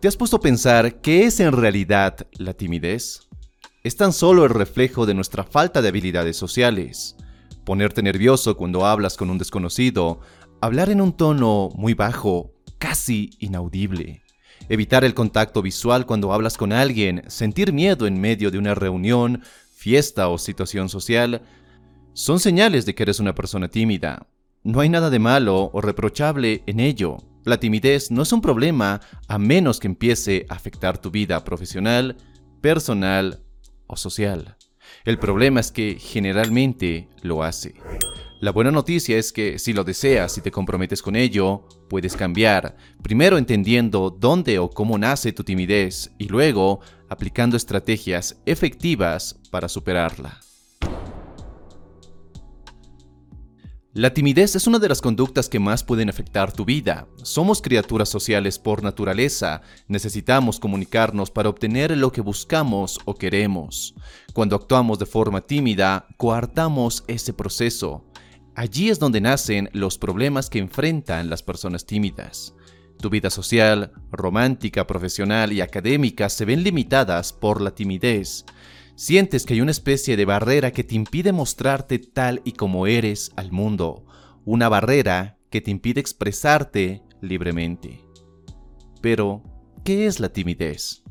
¿Te has puesto a pensar qué es en realidad la timidez? Es tan solo el reflejo de nuestra falta de habilidades sociales. Ponerte nervioso cuando hablas con un desconocido, hablar en un tono muy bajo, casi inaudible. Evitar el contacto visual cuando hablas con alguien, sentir miedo en medio de una reunión, fiesta o situación social, son señales de que eres una persona tímida. No hay nada de malo o reprochable en ello. La timidez no es un problema a menos que empiece a afectar tu vida profesional, personal o social. El problema es que generalmente lo hace. La buena noticia es que si lo deseas y te comprometes con ello, puedes cambiar, primero entendiendo dónde o cómo nace tu timidez y luego aplicando estrategias efectivas para superarla. La timidez es una de las conductas que más pueden afectar tu vida. Somos criaturas sociales por naturaleza, necesitamos comunicarnos para obtener lo que buscamos o queremos. Cuando actuamos de forma tímida, coartamos ese proceso. Allí es donde nacen los problemas que enfrentan las personas tímidas. Tu vida social, romántica, profesional y académica se ven limitadas por la timidez. Sientes que hay una especie de barrera que te impide mostrarte tal y como eres al mundo, una barrera que te impide expresarte libremente. Pero, ¿qué es la timidez?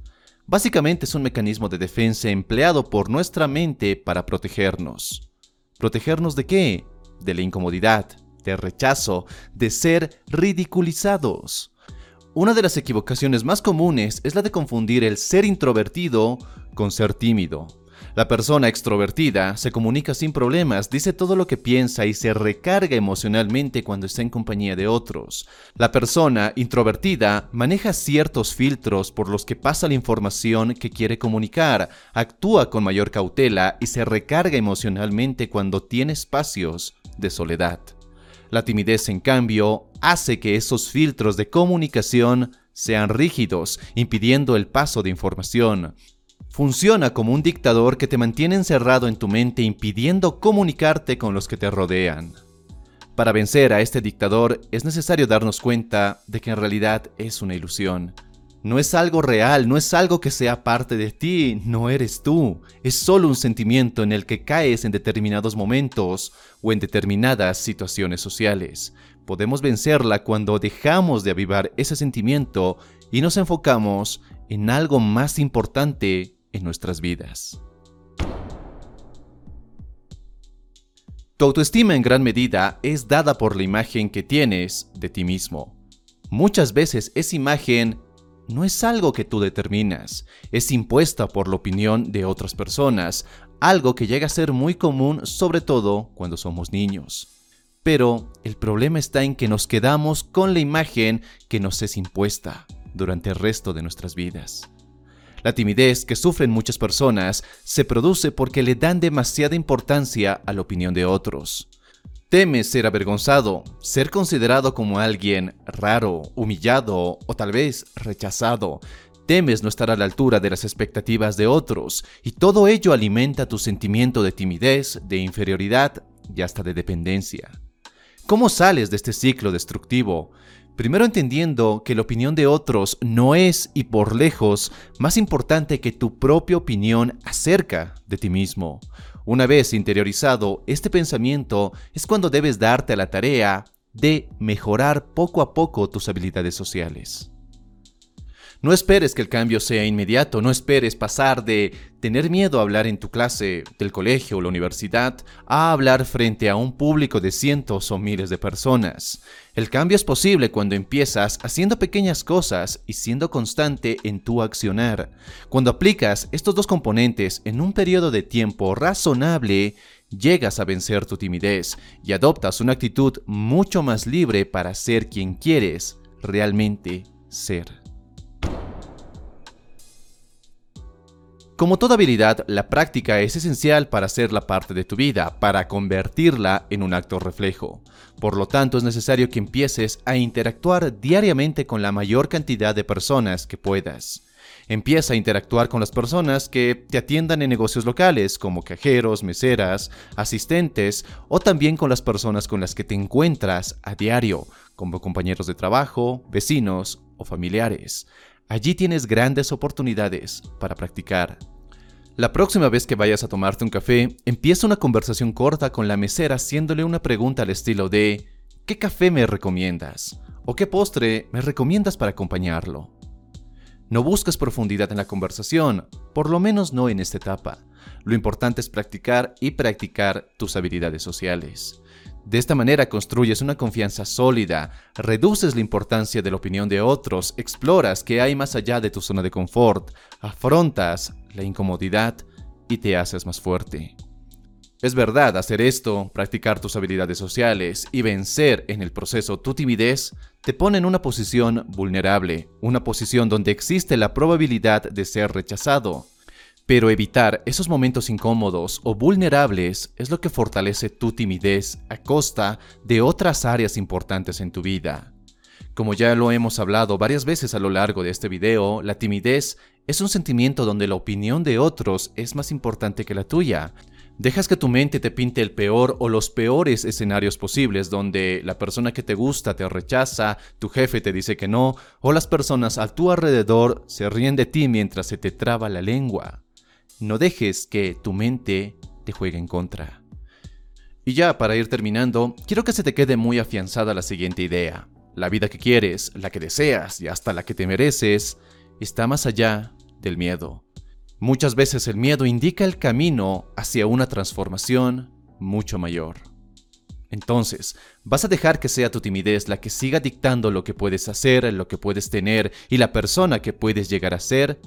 Básicamente es un mecanismo de defensa empleado por nuestra mente para protegernos. ¿Protegernos de qué? De la incomodidad, del rechazo, de ser ridiculizados. Una de las equivocaciones más comunes es la de confundir el ser introvertido con ser tímido. La persona extrovertida se comunica sin problemas, dice todo lo que piensa y se recarga emocionalmente cuando está en compañía de otros. La persona introvertida maneja ciertos filtros por los que pasa la información que quiere comunicar, actúa con mayor cautela y se recarga emocionalmente cuando tiene espacios de soledad. La timidez, en cambio, hace que esos filtros de comunicación sean rígidos, impidiendo el paso de información. Funciona como un dictador que te mantiene encerrado en tu mente impidiendo comunicarte con los que te rodean. Para vencer a este dictador es necesario darnos cuenta de que en realidad es una ilusión. No es algo real, no es algo que sea parte de ti, no eres tú. Es solo un sentimiento en el que caes en determinados momentos o en determinadas situaciones sociales. Podemos vencerla cuando dejamos de avivar ese sentimiento y nos enfocamos en algo más importante en nuestras vidas. Tu autoestima en gran medida es dada por la imagen que tienes de ti mismo. Muchas veces esa imagen no es algo que tú determinas, es impuesta por la opinión de otras personas, algo que llega a ser muy común sobre todo cuando somos niños. Pero el problema está en que nos quedamos con la imagen que nos es impuesta durante el resto de nuestras vidas. La timidez que sufren muchas personas se produce porque le dan demasiada importancia a la opinión de otros. Temes ser avergonzado, ser considerado como alguien raro, humillado o tal vez rechazado. Temes no estar a la altura de las expectativas de otros y todo ello alimenta tu sentimiento de timidez, de inferioridad y hasta de dependencia. ¿Cómo sales de este ciclo destructivo? Primero entendiendo que la opinión de otros no es, y por lejos, más importante que tu propia opinión acerca de ti mismo. Una vez interiorizado este pensamiento es cuando debes darte a la tarea de mejorar poco a poco tus habilidades sociales. No esperes que el cambio sea inmediato, no esperes pasar de tener miedo a hablar en tu clase del colegio o la universidad a hablar frente a un público de cientos o miles de personas. El cambio es posible cuando empiezas haciendo pequeñas cosas y siendo constante en tu accionar. Cuando aplicas estos dos componentes en un periodo de tiempo razonable, llegas a vencer tu timidez y adoptas una actitud mucho más libre para ser quien quieres realmente ser. Como toda habilidad, la práctica es esencial para hacerla parte de tu vida, para convertirla en un acto reflejo. Por lo tanto, es necesario que empieces a interactuar diariamente con la mayor cantidad de personas que puedas. Empieza a interactuar con las personas que te atiendan en negocios locales, como cajeros, meseras, asistentes, o también con las personas con las que te encuentras a diario, como compañeros de trabajo, vecinos o familiares. Allí tienes grandes oportunidades para practicar. La próxima vez que vayas a tomarte un café, empieza una conversación corta con la mesera haciéndole una pregunta al estilo de ¿qué café me recomiendas? ¿O qué postre me recomiendas para acompañarlo? No busques profundidad en la conversación, por lo menos no en esta etapa. Lo importante es practicar y practicar tus habilidades sociales. De esta manera construyes una confianza sólida, reduces la importancia de la opinión de otros, exploras qué hay más allá de tu zona de confort, afrontas la incomodidad y te haces más fuerte. Es verdad, hacer esto, practicar tus habilidades sociales y vencer en el proceso tu timidez, te pone en una posición vulnerable, una posición donde existe la probabilidad de ser rechazado. Pero evitar esos momentos incómodos o vulnerables es lo que fortalece tu timidez a costa de otras áreas importantes en tu vida. Como ya lo hemos hablado varias veces a lo largo de este video, la timidez es un sentimiento donde la opinión de otros es más importante que la tuya. Dejas que tu mente te pinte el peor o los peores escenarios posibles donde la persona que te gusta te rechaza, tu jefe te dice que no, o las personas a tu alrededor se ríen de ti mientras se te traba la lengua. No dejes que tu mente te juegue en contra. Y ya para ir terminando, quiero que se te quede muy afianzada la siguiente idea. La vida que quieres, la que deseas y hasta la que te mereces, está más allá del miedo. Muchas veces el miedo indica el camino hacia una transformación mucho mayor. Entonces, ¿vas a dejar que sea tu timidez la que siga dictando lo que puedes hacer, lo que puedes tener y la persona que puedes llegar a ser?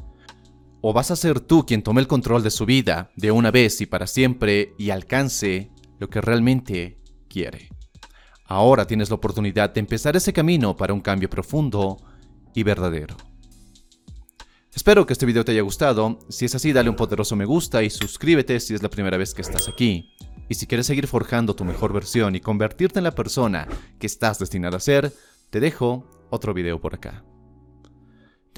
O vas a ser tú quien tome el control de su vida de una vez y para siempre y alcance lo que realmente quiere. Ahora tienes la oportunidad de empezar ese camino para un cambio profundo y verdadero. Espero que este video te haya gustado. Si es así, dale un poderoso me gusta y suscríbete si es la primera vez que estás aquí. Y si quieres seguir forjando tu mejor versión y convertirte en la persona que estás destinada a ser, te dejo otro video por acá.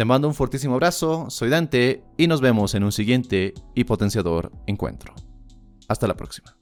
Te mando un fortísimo abrazo, soy Dante y nos vemos en un siguiente y potenciador encuentro. Hasta la próxima.